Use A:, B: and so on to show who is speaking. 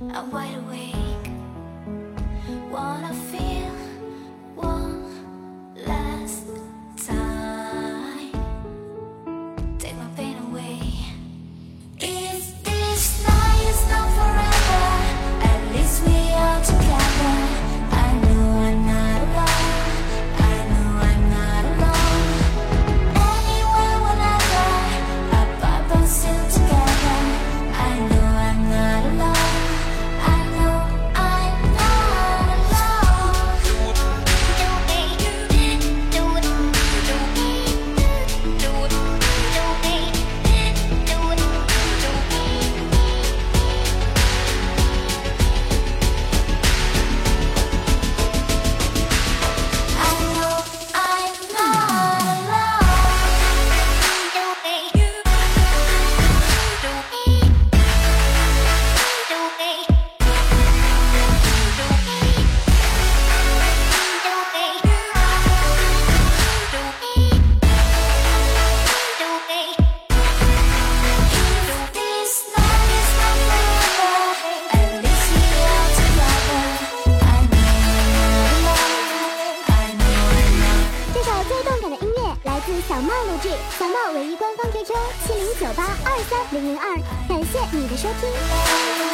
A: I'm wide awake.
B: 自小帽录制小帽唯一官方 qq 七零九八二三零零二感谢你的收
A: 听。